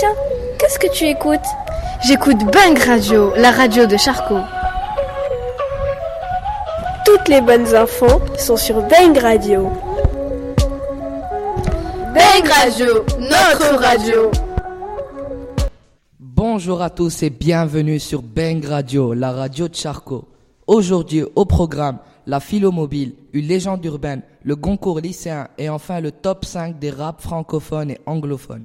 Tiens, qu'est-ce que tu écoutes? J'écoute Bang Radio, la radio de Charcot. Toutes les bonnes infos sont sur Bang Radio. Bang Radio, notre radio. Bonjour à tous et bienvenue sur Bang Radio, la radio de Charcot. Aujourd'hui au programme, la philomobile, une légende urbaine, le concours lycéen et enfin le top 5 des raps francophones et anglophones.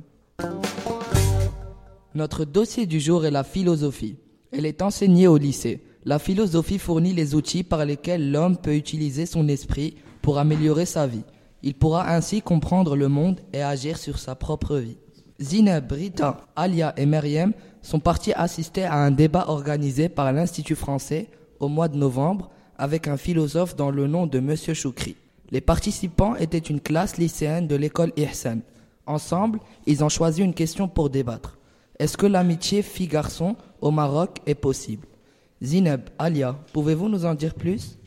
Notre dossier du jour est la philosophie. Elle est enseignée au lycée. La philosophie fournit les outils par lesquels l'homme peut utiliser son esprit pour améliorer sa vie. Il pourra ainsi comprendre le monde et agir sur sa propre vie. Zineb, Rita, Alia et Meriem sont partis assister à un débat organisé par l'Institut français au mois de novembre avec un philosophe dans le nom de Monsieur Choukri. Les participants étaient une classe lycéenne de l'école Ihsan. Ensemble, ils ont choisi une question pour débattre. Est-ce que l'amitié fille-garçon au Maroc est possible? Zineb, Alia, pouvez-vous nous en dire plus?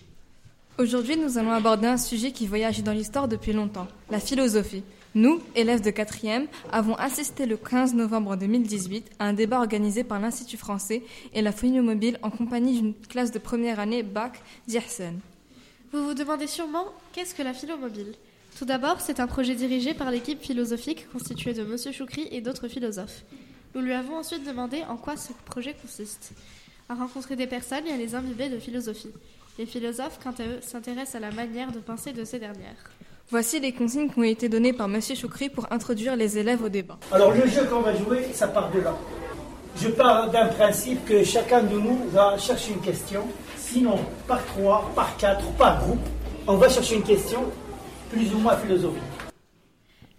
Aujourd'hui, nous allons aborder un sujet qui voyage dans l'histoire depuis longtemps, la philosophie. Nous, élèves de 4e, avons assisté le 15 novembre 2018 à un débat organisé par l'Institut français et la Mobile en compagnie d'une classe de première année bac d'Ihsen. Vous vous demandez sûrement qu'est-ce que la philomobile Tout d'abord, c'est un projet dirigé par l'équipe philosophique constituée de M. Choukri et d'autres philosophes. Nous lui avons ensuite demandé en quoi ce projet consiste. À rencontrer des personnes et à les imbiber de philosophie. Les philosophes, quant à eux, s'intéressent à la manière de penser de ces dernières. Voici les consignes qui ont été données par M. Choukri pour introduire les élèves au débat. Alors le jeu qu'on va jouer, ça part de là. Je pars d'un principe que chacun de nous va chercher une question, sinon par trois, par quatre, par groupe, on va chercher une question plus ou moins philosophique.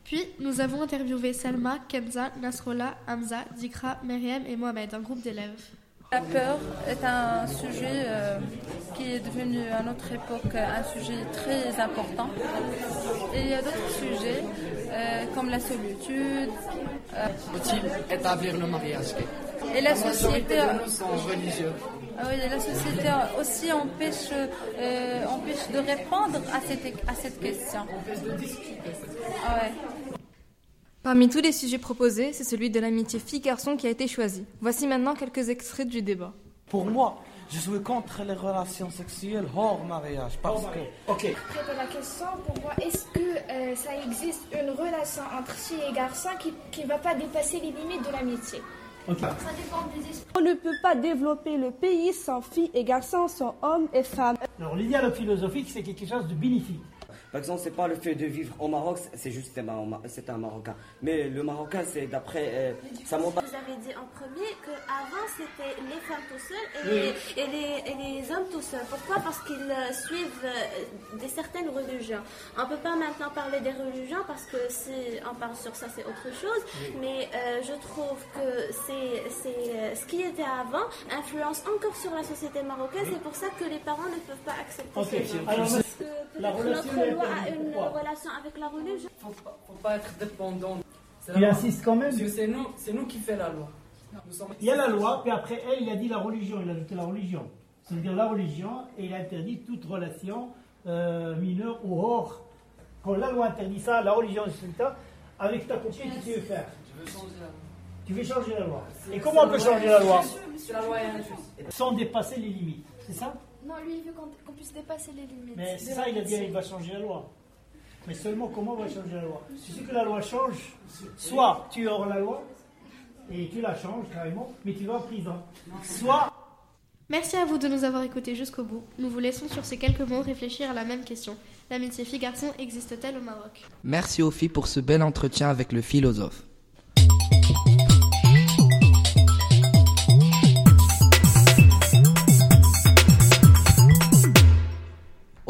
Puis, nous avons interviewé Salma, Kenza, Nasrola, Hamza, Dikra, Myriam et Mohamed, un groupe d'élèves. La peur est un sujet euh, qui est devenu à notre époque un sujet très important. Et il y a d'autres sujets euh, comme la solitude. Euh, Faut-il établir le mariage Et la société. religieux. Ah oui, la société aussi empêche, empêche de répondre à cette, à cette question. Empêche de discuter. Ah ouais. Parmi tous les sujets proposés, c'est celui de l'amitié fille-garçon qui a été choisi. Voici maintenant quelques extraits du débat. Pour moi, je suis contre les relations sexuelles hors mariage parce que. Ok. Après la question, pour moi, est-ce que euh, ça existe une relation entre fille et garçon qui ne va pas dépasser les limites de l'amitié? Ok. Ça dépend des esprits. On ne peut pas développer le pays sans filles et garçons, sans hommes et femmes. Alors l'idéal philosophique, c'est quelque chose de bénéfique. Par exemple, c'est pas le fait de vivre au Maroc, c'est juste c'est un Marocain. Mais le Marocain, c'est d'après euh, ça monte. Avez dit en premier que avant c'était les femmes tout seules et, et, les, et, les, hommes tout seuls. Pourquoi? Parce qu'ils euh, suivent euh, des certaines religions. On peut pas maintenant parler des religions parce que si on parle sur ça, c'est autre chose. Mais euh, je trouve que c'est ce qui était avant influence encore sur la société marocaine. C'est pour ça que les parents ne peuvent pas accepter okay. ces Alors, la relation notre loi a une relation avec la religion. Faut pas, faut pas être dépendant. Tu insistes quand même C'est nous, c'est nous qui fait la loi. Sommes... Il y a la loi, puis après elle, il a dit la religion, il a ajouté la religion. C'est-à-dire la religion, et il interdit toute relation euh, mineure ou hors. Quand la loi interdit ça, la religion, ça, avec ta copine, qu'est-ce que tu veux faire? Je veux changer la loi. Tu veux changer la loi. Et comment on peut changer la loi? La loi est injuste. Sans dépasser les limites, c'est ça? Non, lui, il veut qu'on qu puisse dépasser les limites. Mais c'est ça, il a dit qu'il va changer la loi. Mais seulement comment on va changer la loi? Il suffit que la loi change. Soit tu es hors la loi, et tu la changes carrément, mais tu vas en prison. Soit... Merci à vous de nous avoir écoutés jusqu'au bout. Nous vous laissons sur ces quelques mots réfléchir à la même question. L'amitié fille-garçon existe-t-elle au Maroc? Merci aux filles pour ce bel entretien avec le philosophe.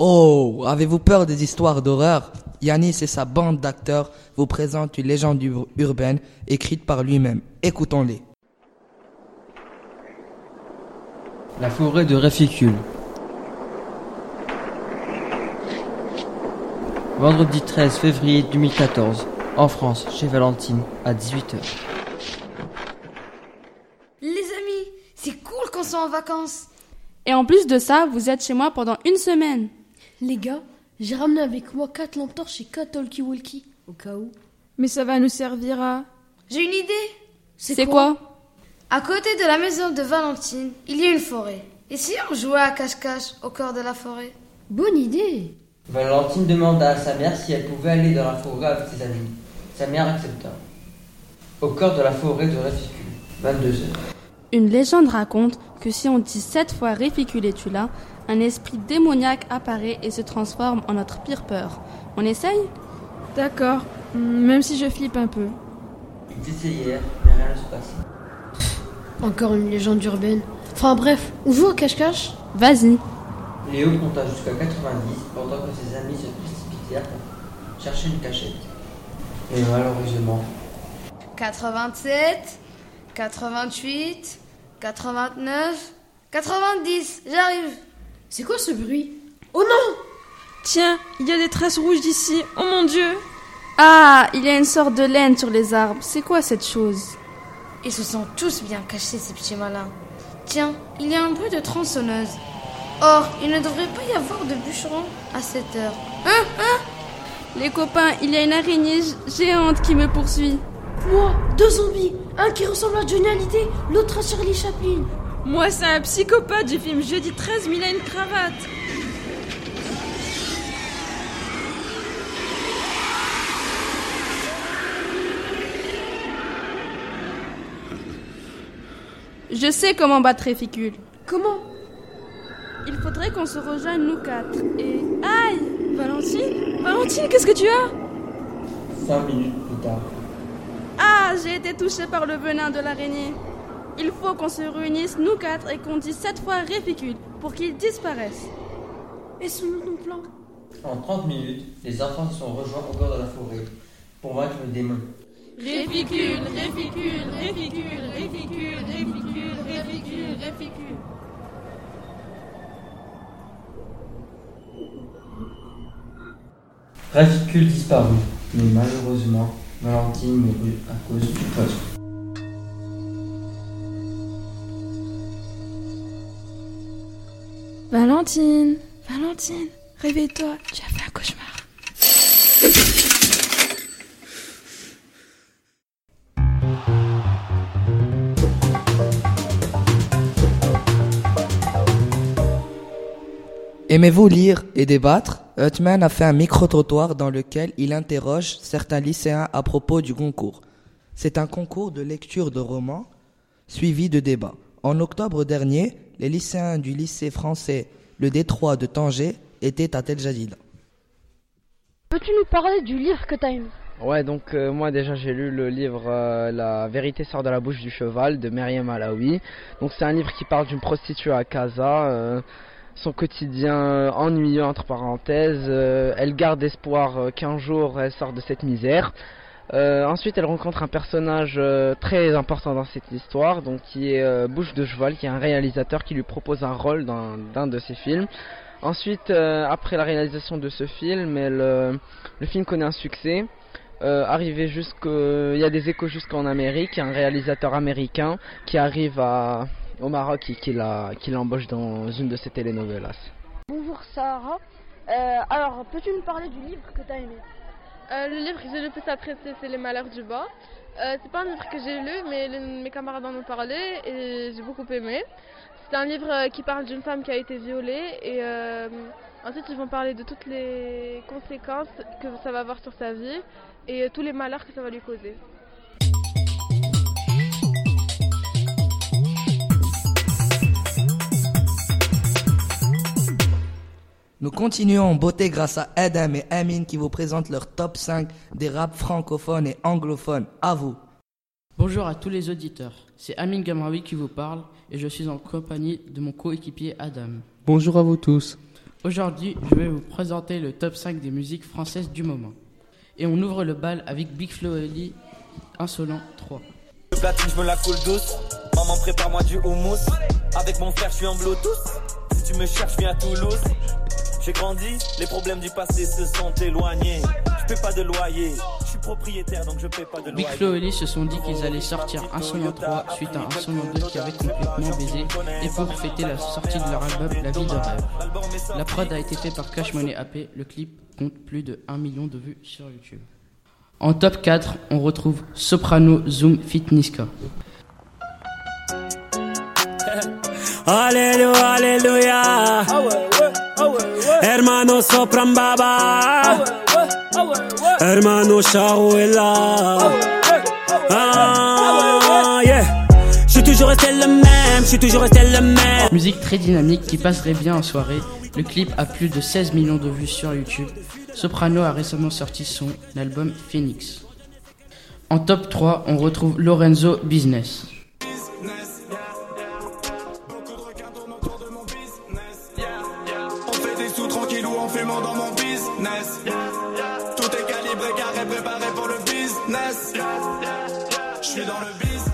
Oh, avez-vous peur des histoires d'horreur? Yanis et sa bande d'acteurs vous présentent une légende urbaine écrite par lui-même. Écoutons-les. La forêt de Réficule. Vendredi 13 février 2014, en France, chez Valentine, à 18h. Les amis, c'est cool qu'on soit en vacances. Et en plus de ça, vous êtes chez moi pendant une semaine. Les gars, j'ai ramené avec moi 4 lampes torches et 4 talkie-walkie, au cas où. Mais ça va nous servir à... J'ai une idée C'est quoi À côté de la maison de Valentine, il y a une forêt. Et si on jouait à cache-cache au cœur de la forêt? Bonne idée Valentine demanda à sa mère si elle pouvait aller dans la forêt avec ses amis. Sa mère accepta. Au cœur de la forêt de Réficule, 22 heures. Une légende raconte que si on dit sept fois Réficulétula, un esprit démoniaque apparaît et se transforme en notre pire peur. On essaye? D'accord, même si je flippe un peu. Ils essayèrent, mais rien ne se passait. Encore une légende urbaine. Enfin bref, on joue au cache-cache? Vas-y. Léo compta jusqu'à 90 pendant que ses amis se précipitèrent pour chercher une cachette. Et malheureusement, 87, 88, 89, 90, j'arrive. C'est quoi ce bruit? Oh non Tiens, il y a des traces rouges d'ici. Oh mon dieu Ah, il y a une sorte de laine sur les arbres. C'est quoi cette chose? Ils se sont tous bien cachés, ces petits malins. Tiens, il y a un bruit de tronçonneuse. Or, il ne devrait pas y avoir de bûcheron à cette heure. Hein Hein? Les copains, il y a une araignée géante qui me poursuit. Moi, deux zombies Un qui ressemble à Johnny Hallyday, l'autre à Shirley Chaplin. Moi, c'est un psychopathe du film Jeudi 13, mais il a une cravate. Je sais comment battre Réficule. Comment? Il faudrait qu'on se rejoigne nous quatre. Et. Aïe Valentine? Valentine, qu'est-ce que tu as? Cinq minutes plus tard. Ah, j'ai été touchée par le venin de l'araignée. Il faut qu'on se réunisse nous quatre et qu'on dise sept fois Réficule pour qu'il disparaisse. Et selon ton plan? En 30 minutes, les enfants se sont rejoints au cœur de la forêt pour vaincre le démon. Réficule, réficule, réficule, réficule, réficule, réficule, réficule. Réficule disparut, mais malheureusement, Valentine mourut à cause du poison. Valentine Valentine, réveille-toi, tu as fait un cauchemar. Aimez-vous lire et débattre? Hutman a fait un micro-trottoir dans lequel il interroge certains lycéens à propos du concours. C'est un concours de lecture de romans suivi de débats. En octobre dernier, les lycéens du lycée français Le Détroit de Tanger étaient à Tel Jadid. Peux-tu nous parler du livre que t'as aimé Ouais, donc euh, moi déjà j'ai lu le livre euh, La vérité sort de la bouche du cheval de Myriam Alaoui. Donc c'est un livre qui parle d'une prostituée à Casa, euh, son quotidien ennuyeux entre parenthèses. euh, elle garde espoir euh, qu'un jour elle sort de cette misère. Euh, ensuite, elle rencontre un personnage euh, très important dans cette histoire, donc qui est euh, Bouche de Cheval, qui est un réalisateur qui lui propose un rôle dans d'un de ses films. Ensuite, après la réalisation de ce film, le film connaît un succès. Arrivé jusqu'au, il y a des échos jusqu'en Amérique, un réalisateur américain qui arrive au Maroc et qui l'embauche dans une de ses telenovelas. Bonjour Sarah. Alors, peux-tu nous parler du livre que t'as aimé? Euh, le livre que j'ai le plus apprécié, c'est Les Malheurs du bas. Euh, c'est pas un livre que j'ai lu, mais mes camarades en ont parlé et j'ai beaucoup aimé. C'est un livre euh, qui parle d'une femme qui a été violée et euh, ensuite ils vont parler de toutes les conséquences que ça va avoir sur sa vie et tous les malheurs que ça va lui causer. Nous continuons en beauté grâce à Adam et Amine qui vous présentent leur top 5 des raps francophones et anglophones. À vous. Bonjour à tous les auditeurs, c'est Amin Gamraoui qui vous parle et je suis en compagnie de mon coéquipier Adam. Bonjour à vous tous. Aujourd'hui, je vais vous présenter le top 5 des musiques françaises du moment. Et on ouvre le bal avec Big Flo et Oli, Insolent 3. Le platine, je me la coule douce. Maman, prépare-moi du houmous. Avec mon frère, je suis en Bluetooth. Si tu me cherches, viens à Toulouse. J'ai grandi, les problèmes du passé se sont éloignés. Je paie pas de loyer. Je suis propriétaire, donc je paie pas de Big loyer. Flo et Oli se sont dit qu'ils allaient sortir Insolent 3 suite à Insolent 2 qui avait complètement baisé et pour fêter la sortie de leur album La vie de rêve. La prod a été faite par Cash Money AP, le clip compte plus de 1 million de vues sur YouTube. En top 4, on retrouve Soprano Zoom Fit Niska. Alléluia, alléluia. Musique très dynamique qui passerait bien en soirée. Le clip a plus de 16 millions de vues sur YouTube. Soprano a récemment sorti son album Phoenix. En top 3, on retrouve Lorenzo Business. Dans mon business. Tout est calibré, carré, préparé pour le business. Je suis dans le biz.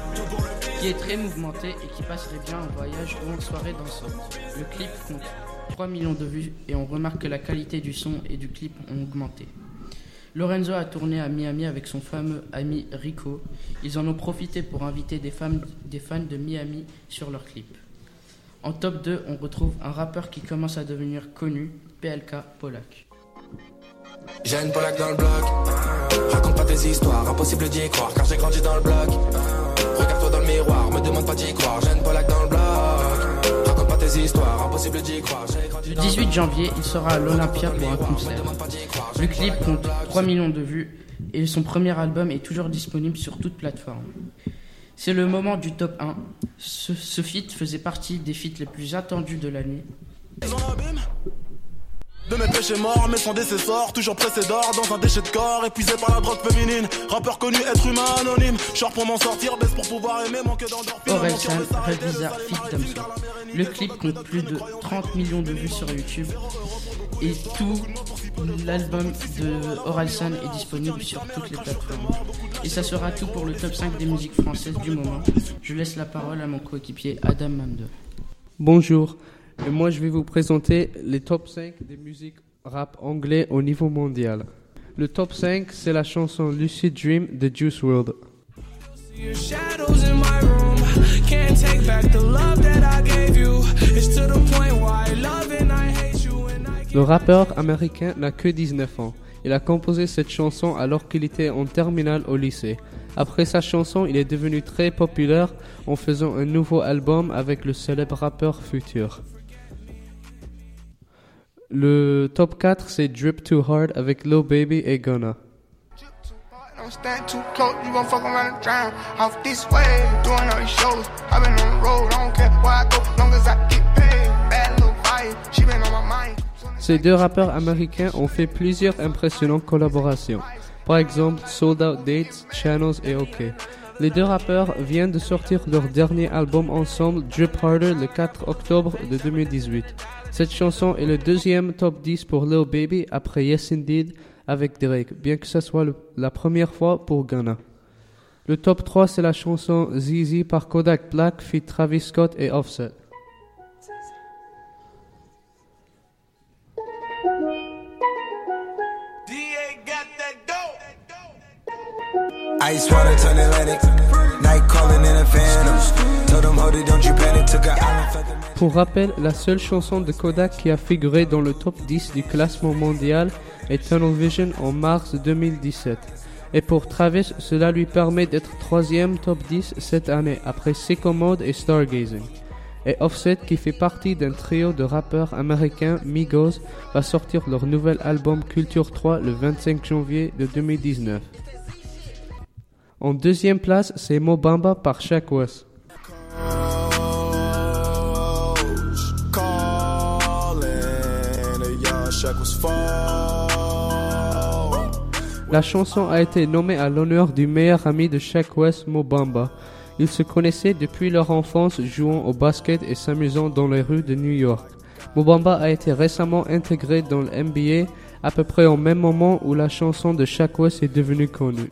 qui est très mouvementé et qui passerait bien en voyage ou en soirée dansante. Le clip compte 3 millions de vues et on remarque que la qualité du son et du clip ont augmenté. Lorenzo a tourné à Miami avec son fameux ami Rico. Ils en ont profité pour inviter des, femmes, des fans de Miami sur leur clip. En top 2, on retrouve un rappeur qui commence à devenir connu, PLK Polak. J'ai une Polak dans le bloc. Raconte pas tes histoires, impossible d'y croire car j'ai grandi dans le bloc. Regarde-toi dans le miroir, me demande pas d'y croire. J'ai une Polak dans le bloc. Raconte pas tes histoires, impossible d'y croire. J'ai grandi Le 18 janvier, il sera à l'Olympia pour un concert. Le clip compte 3 millions de vues et son premier album est toujours disponible sur toute plateforme. C'est le moment du top 1. Ce, ce feat faisait partie des feats les plus attendus de l'année. De mes péchés morts, mais sans décessor, toujours pressé d'or dans un déchet de corps, épuisé par la drogue féminine. Rappeur connu, être humain anonyme. Genre pour m'en sortir, baisse pour pouvoir aimer, manque d'endorphine. Orelsan, Red Bizarre, Fit Thompson. Le clip compte plus de 30 millions de vues sur YouTube et tout l'album de Orelsan est disponible sur toutes les plateformes. Et ça sera tout pour le top 5 des musiques françaises du moment. Je laisse la parole à mon coéquipier Adam Mande. Bonjour, et moi je vais vous présenter les top 5 des musiques rap anglais au niveau mondial. Le top 5, c'est la chanson Lucid Dream de Juice I Le rappeur américain n'a que 19 ans. Il a composé cette chanson alors qu'il était en terminale au lycée. Après sa chanson, il est devenu très populaire en faisant un nouveau album avec le célèbre rappeur Future. Le top 4, c'est Drip Too Hard avec Lil Baby et Gunna. Don't stand too close, you gon' fuck around and drown. Off this way, doing all these shows. i been on the road, I don't care where I go, long as I get paid. Bad little vibe, she been on my mind. Ces deux rappeurs américains ont fait plusieurs impressionnantes collaborations. Par exemple, Sold Out Dates, Channels et OK. Les deux rappeurs viennent de sortir leur dernier album ensemble, Drip Harder, le 4 octobre de 2018. Cette chanson est le deuxième top 10 pour Lil Baby après Yes Indeed avec Drake, bien que ce soit la première fois pour Ghana. Le top 3 c'est la chanson ZZ par Kodak Black, fit Travis Scott et Offset. Pour rappel, la seule chanson de Kodak qui a figuré dans le top 10 du classement mondial est Tunnel Vision en mars 2017. Et pour Travis, cela lui permet d'être troisième top 10 cette année après Sicko Mode et Stargazing. Et Offset, qui fait partie d'un trio de rappeurs américains Migos, va sortir leur nouvel album Culture 3 le 25 janvier de 2019. En deuxième place, c'est Mobamba par Shaq West. La chanson a été nommée à l'honneur du meilleur ami de Shaq West, Mobamba. Ils se connaissaient depuis leur enfance jouant au basket et s'amusant dans les rues de New York. Mobamba a été récemment intégré dans le NBA à peu près au même moment où la chanson de Shaq West est devenue connue.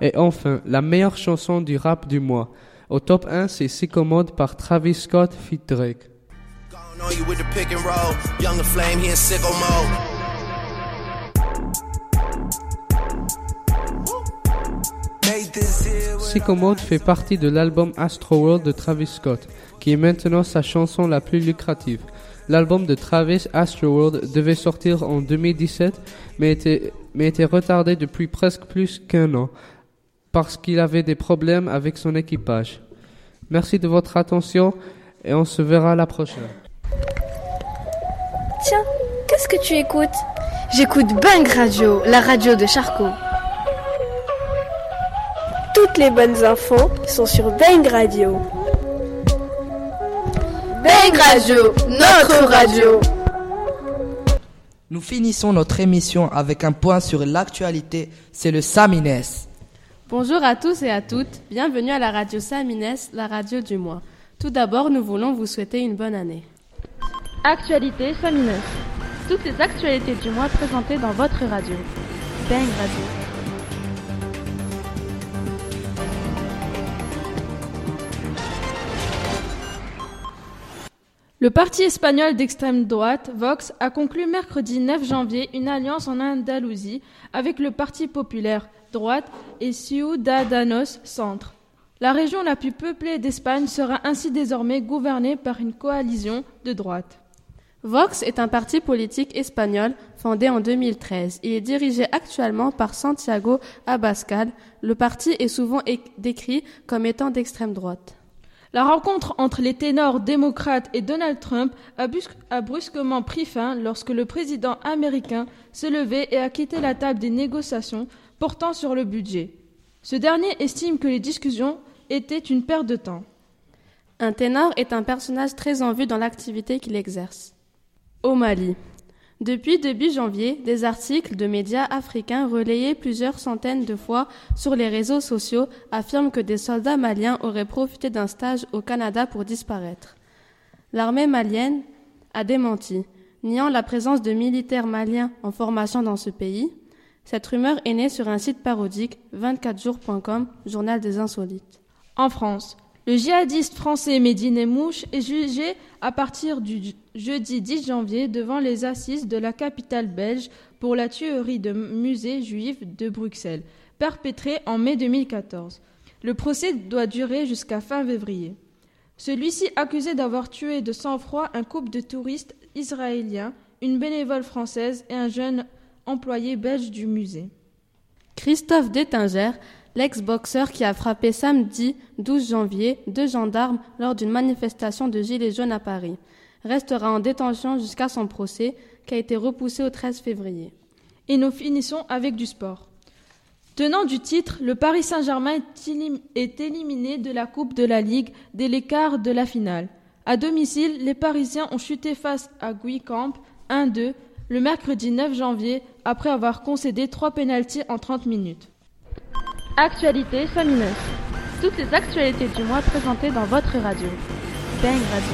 Et enfin, la meilleure chanson du rap du mois. Au top 1, c'est Sicko Mode par Travis Scott feat Drake. Know you with the pick and roll. Younger flame, he in sicko mode. Made this here. Sicko Mode fait partie de l'album Astro World de Travis Scott, qui est maintenant sa chanson la plus lucrative. L'album de Travis Astroworld devait sortir en 2017, mais était, mais était retardé depuis presque plus qu'un an, parce qu'il avait des problèmes avec son équipage. Merci de votre attention et on se verra la prochaine. Tiens, qu'est-ce que tu écoutes? J'écoute Bang Radio, la radio de Charcot. Toutes les bonnes infos sont sur Bang Radio. Bang Radio, notre radio. Nous finissons notre émission avec un point sur l'actualité, c'est le Samines. Bonjour à tous et à toutes, bienvenue à la radio Samines, la radio du mois. Tout d'abord, nous voulons vous souhaiter une bonne année. Actualité Samines. Toutes les actualités du mois présentées dans votre radio. Bang Radio. Le parti espagnol d'extrême droite, Vox, a conclu mercredi 9 janvier une alliance en Andalousie avec le Parti populaire, droite, et Ciudadanos, centre. La région la plus peuplée d'Espagne sera ainsi désormais gouvernée par une coalition de droite. Vox est un parti politique espagnol fondé en 2013. Il est dirigé actuellement par Santiago Abascal. Le parti est souvent décrit comme étant d'extrême droite. La rencontre entre les ténors démocrates et Donald Trump a, brusquement pris fin lorsque le président américain s'est levé et a quitté la table des négociations portant sur le budget. Ce dernier estime que les discussions étaient une perte de temps. Un ténor est un personnage très en vue dans l'activité qu'il exerce. Au Mali. Depuis début janvier, des articles de médias africains relayés plusieurs centaines de fois sur les réseaux sociaux affirment que des soldats maliens auraient profité d'un stage au Canada pour disparaître. L'armée malienne a démenti, niant la présence de militaires maliens en formation dans ce pays. Cette rumeur est née sur un site parodique 24jours.com, journal des insolites. En France, le djihadiste français Mehdi Mouche est jugé à partir du jeudi 10 janvier devant les assises de la capitale belge pour la tuerie de musée juif de Bruxelles, perpétrée en mai 2014. Le procès doit durer jusqu'à fin février. Celui-ci accusé d'avoir tué de sang-froid un couple de touristes israéliens, une bénévole française et un jeune employé belge du musée. Christophe Détinger l'ex-boxeur qui a frappé samedi 12 janvier deux gendarmes lors d'une manifestation de Gilets jaunes à Paris, restera en détention jusqu'à son procès qui a été repoussé au 13 février. Et nous finissons avec du sport. Tenant du titre, le Paris Saint-Germain est éliminé de la Coupe de la Ligue dès l'écart de la finale. À domicile, les Parisiens ont chuté face à Guicamp 1-2 le mercredi 9 janvier après avoir concédé trois pénalties en 30 minutes. Actualité Samineuse. Toutes les actualités du mois présentées dans votre radio. Bang Radio.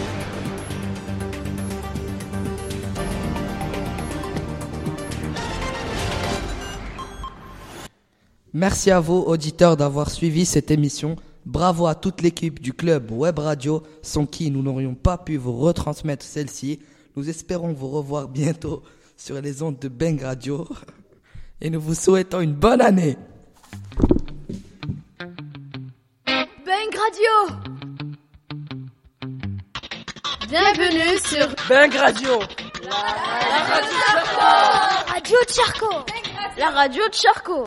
Merci à vous, auditeurs, d'avoir suivi cette émission. Bravo à toute l'équipe du club Web Radio, sans qui nous n'aurions pas pu vous retransmettre celle-ci. Nous espérons vous revoir bientôt sur les ondes de Bang Radio. Et nous vous souhaitons une bonne année. Bang Radio. Bienvenue sur Bang Radio. La radio de Charcot. La radio de Charcot